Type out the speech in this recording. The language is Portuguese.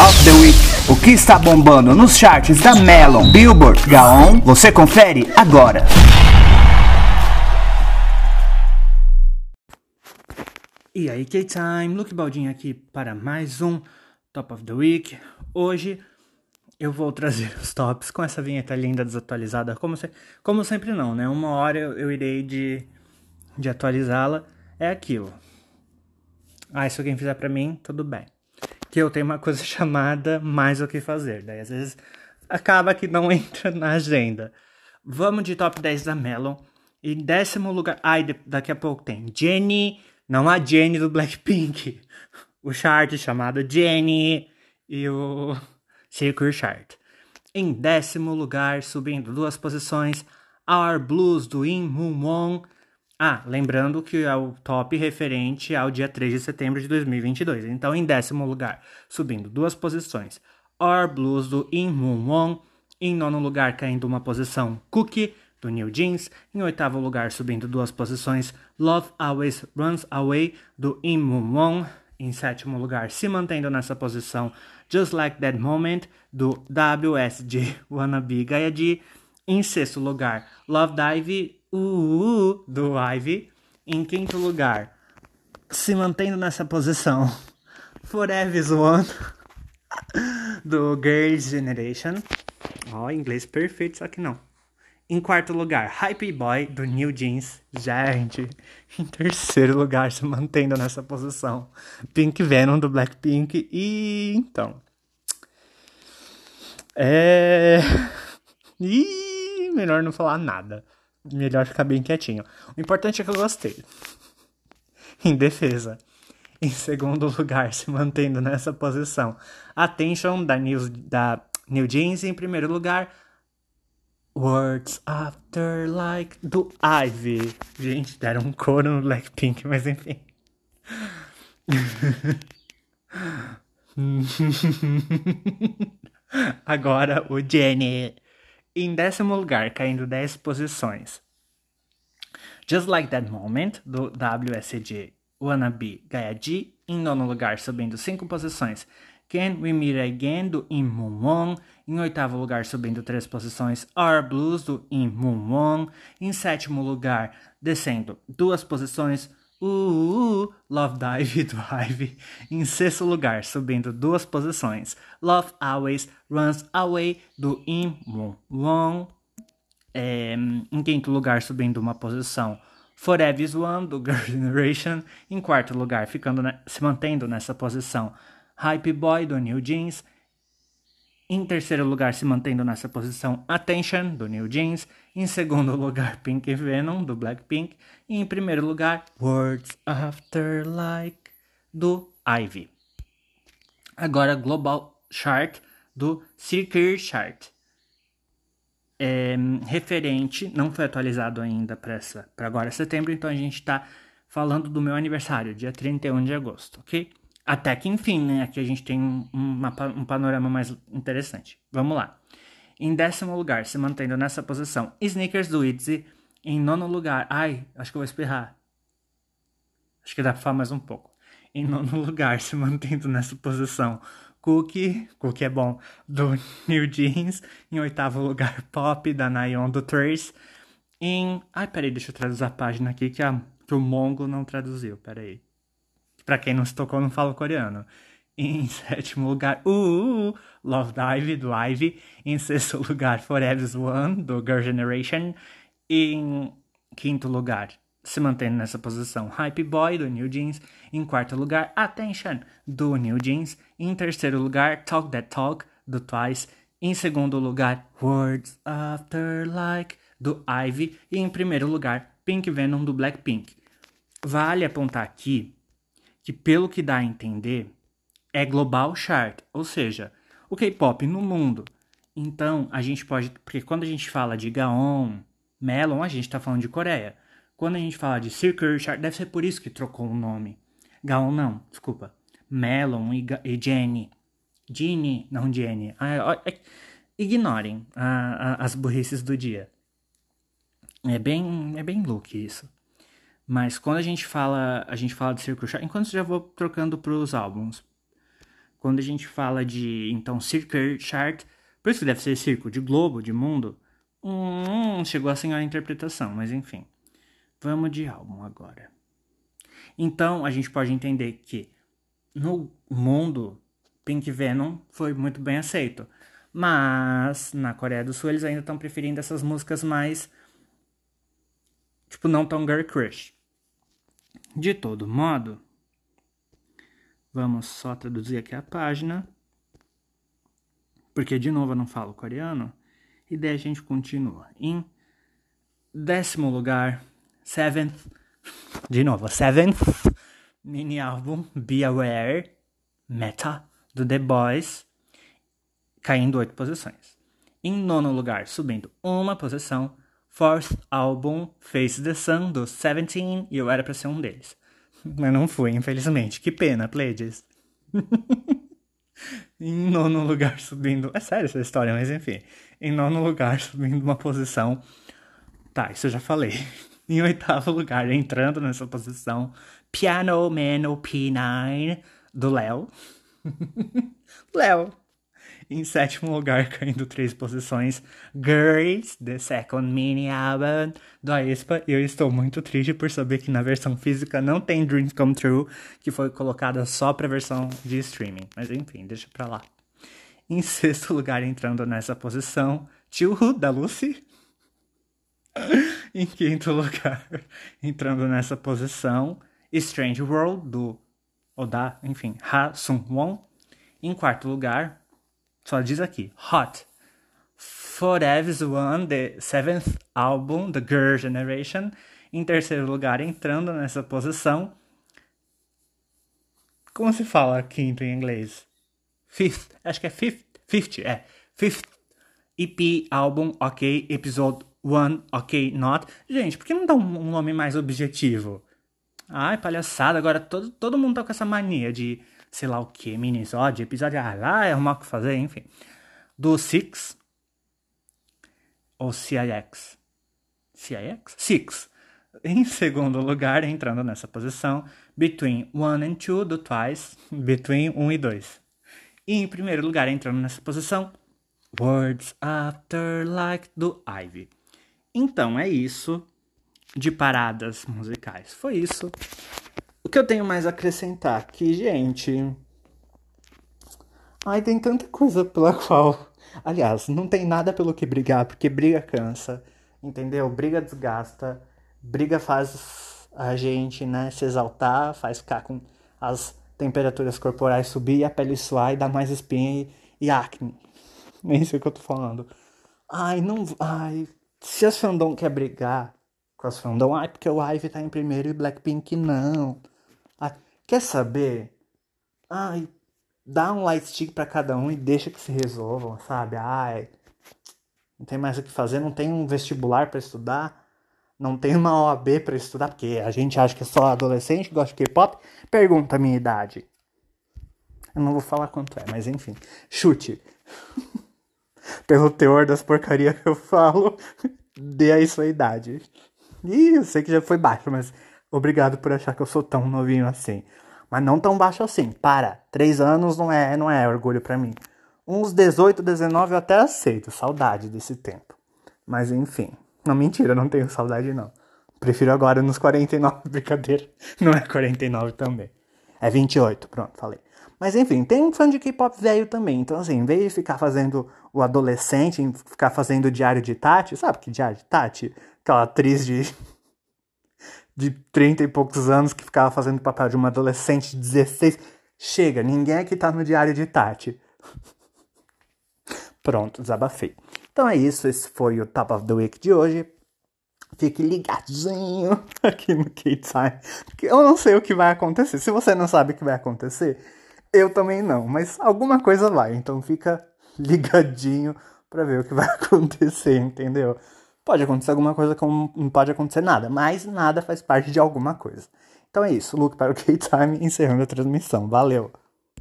of the Week. O que está bombando nos charts da Melon, Billboard, Gaon, você confere agora. E aí, K-Time, Luke Baldinho aqui para mais um Top of the Week. Hoje eu vou trazer os tops com essa vinheta linda desatualizada, como, se, como sempre não, né? Uma hora eu, eu irei de, de atualizá-la, é aquilo. Ah, se alguém fizer para mim, tudo bem. Que eu tenho uma coisa chamada mais o que fazer, daí às vezes acaba que não entra na agenda. Vamos de top 10 da Melon. Em décimo lugar, ai, daqui a pouco tem Jenny, não a Jenny do Blackpink, o chart chamado Jenny e o Circuit Chart. Em décimo lugar, subindo duas posições, Our Blues do In Moon Won. Ah, lembrando que é o top referente ao dia 3 de setembro de 2022. Então, em décimo lugar, subindo duas posições, Our Blues do In Moon Won. Em nono lugar, caindo uma posição, Cookie do New Jeans. Em oitavo lugar, subindo duas posições, Love Always Runs Away do In Moon Won. Em sétimo lugar, se mantendo nessa posição, Just Like That Moment, do WSG Wannabe Gayadi. Em sexto lugar, Love Dive, uh, do Ivy. Em quinto lugar, se mantendo nessa posição, Forever's One, do Girls' Generation. Ó, oh, inglês perfeito, só que não. Em quarto lugar, Hype Boy do New Jeans. Gente, em terceiro lugar, se mantendo nessa posição, Pink Venom do Blackpink. E então. É. Ih, melhor não falar nada. Melhor ficar bem quietinho. O importante é que eu gostei. Em defesa. Em segundo lugar, se mantendo nessa posição, Attention da New, da New Jeans. Em primeiro lugar, Words After Like do Ivy. Gente, deram um coro no Blackpink, mas enfim. Agora o Jenny. Em décimo lugar, caindo 10 posições. Just Like That Moment, do WSG Wannabe Gayadi. Em nono lugar, subindo 5 posições. Can We Meet Again, do In Moon Won. Em oitavo lugar, subindo três posições, Our Blues, do In Moon Won. Em sétimo lugar, descendo duas posições, Uh, Love Dive do Ivy. Em sexto lugar, subindo duas posições, Love Always Runs Away do In Moon Won. É, em quinto lugar, subindo uma posição, Forever is One do Girl Generation. Em quarto lugar, ficando se mantendo nessa posição, Hype Boy do New Jeans. Em terceiro lugar, se mantendo nessa posição, Attention do New Jeans. Em segundo lugar, Pink Venom do Blackpink. E em primeiro lugar, Words After Like do Ivy. Agora, Global Chart do Circuit Chart. É, referente, não foi atualizado ainda para agora setembro, então a gente está falando do meu aniversário, dia 31 de agosto, ok? Até que enfim, né? Aqui a gente tem um, uma, um panorama mais interessante. Vamos lá. Em décimo lugar, se mantendo nessa posição, Sneakers do Itzy. Em nono lugar, ai, acho que eu vou espirrar. Acho que dá pra falar mais um pouco. Em nono lugar, se mantendo nessa posição, Cookie, Cookie é bom, do New Jeans. Em oitavo lugar, Pop, da Nayon, do Trace. Em. Ai, peraí, deixa eu traduzir a página aqui que, a, que o Mongo não traduziu, peraí. Pra quem não se tocou, não fala coreano. Em sétimo lugar, uh, uh, Love Dive, do Ivy. Em sexto lugar, Forever's One, do Girl Generation. Em quinto lugar, se mantendo nessa posição, Hype Boy, do New Jeans. Em quarto lugar, Attention, do New Jeans. Em terceiro lugar, Talk That Talk, do Twice. Em segundo lugar, Words After Like, do Ivy. E em primeiro lugar, Pink Venom, do Blackpink. Vale apontar aqui que, pelo que dá a entender, é global chart, ou seja, o K-pop no mundo. Então, a gente pode. Porque quando a gente fala de Gaon, Melon, a gente está falando de Coreia. Quando a gente fala de Circular Chart, deve ser por isso que trocou o nome. Gaon não, desculpa. Melon e, e Jenny. Jenny, não Jenny. Ah, é, ignorem a, a, as burrices do dia. É bem, é bem look isso. Mas quando a gente fala, a gente fala de Circle Chart, enquanto eu já vou trocando para os álbuns. quando a gente fala de, então, Circuit Chart, por isso que deve ser círculo, de globo, de mundo, hum, chegou a interpretação, mas enfim. Vamos de álbum agora. Então, a gente pode entender que no mundo, Pink Venom foi muito bem aceito. Mas na Coreia do Sul eles ainda estão preferindo essas músicas mais. Tipo, não tão girl crush. De todo modo, vamos só traduzir aqui a página. Porque de novo eu não falo coreano. E daí a gente continua. Em décimo lugar, seventh. De novo, seventh mini álbum Be Aware Meta do The Boys, caindo oito posições. Em nono lugar, subindo uma posição, Fourth álbum Face the Sun do Seventeen, e eu era pra ser um deles. Mas não fui, infelizmente. Que pena, Pleiades. em nono lugar, subindo. É sério essa história, mas enfim. Em nono lugar, subindo uma posição. Tá, isso eu já falei. Em oitavo lugar, entrando nessa posição, Piano Man P9 do Léo. Léo. Em sétimo lugar, caindo três posições, Girls, The Second Mini Album do Aespa. E eu estou muito triste por saber que na versão física não tem Dreams Come True, que foi colocada só pra versão de streaming. Mas enfim, deixa pra lá. Em sexto lugar, entrando nessa posição, Tio da Lucy. em quinto lugar, entrando nessa posição, Strange World, do Oda, enfim, Ha Sung Won. Em quarto lugar, só diz aqui, Hot. Forever's One, the seventh album, The Girl Generation. Em terceiro lugar, entrando nessa posição. Como se fala quinto em inglês? Fifth, acho que é fifth, fifth, é. Fifth EP álbum, ok, episode one, ok, not. Gente, por que não dá um nome mais objetivo? Ai, palhaçada, agora todo, todo mundo tá com essa mania de, sei lá o que, minisódio, episódio, ah, lá é arrumar o que fazer, enfim. Do Six, ou CIX, CIX? Six. Em segundo lugar, entrando nessa posição, Between One and Two, do Twice, Between 1 um e 2. E em primeiro lugar, entrando nessa posição, Words After Like, do Ivy. Então é isso de paradas musicais. Foi isso. O que eu tenho mais a acrescentar aqui, gente. Ai, tem tanta coisa pela qual. Aliás, não tem nada pelo que brigar, porque briga cansa, entendeu? Briga desgasta, briga faz a gente, né, se exaltar, faz ficar com as temperaturas corporais subir, a pele suar e dar mais espinha e, e acne. Nem sei o que eu tô falando. Ai, não. Ai, se as fandom quer brigar, Cross Fandom, ai, porque o Ivy tá em primeiro e Blackpink não. Quer saber? Ai, dá um light stick pra cada um e deixa que se resolvam, sabe? Ai, não tem mais o que fazer, não tem um vestibular para estudar, não tem uma OAB para estudar, porque a gente acha que é só adolescente gosta de K-pop. Pergunta a minha idade. Eu não vou falar quanto é, mas enfim. Chute. Pelo teor das porcarias que eu falo, dê aí sua idade. Ih, eu sei que já foi baixo, mas obrigado por achar que eu sou tão novinho assim. Mas não tão baixo assim. Para. Três anos não é, não é orgulho para mim. Uns 18, 19 eu até aceito. Saudade desse tempo. Mas enfim. Não, mentira, não tenho saudade não. Prefiro agora nos 49, brincadeira. Não é 49 também. É 28, pronto, falei. Mas enfim, tem um fã de K-pop velho também. Então, assim, em vez de ficar fazendo o adolescente, ficar fazendo o diário de Tati, sabe que diário de Tati? aquela atriz de de 30 e poucos anos que ficava fazendo o papel de uma adolescente de 16. Chega, ninguém aqui tá no diário de Tati. Pronto, desabafei. Então é isso, esse foi o Top of the Week de hoje. Fique ligadinho aqui no K-Time, porque eu não sei o que vai acontecer. Se você não sabe o que vai acontecer, eu também não, mas alguma coisa vai. Então fica ligadinho para ver o que vai acontecer, entendeu? Pode acontecer alguma coisa como não pode acontecer nada, mas nada faz parte de alguma coisa. Então é isso, look para o K-Time encerrando a transmissão. Valeu!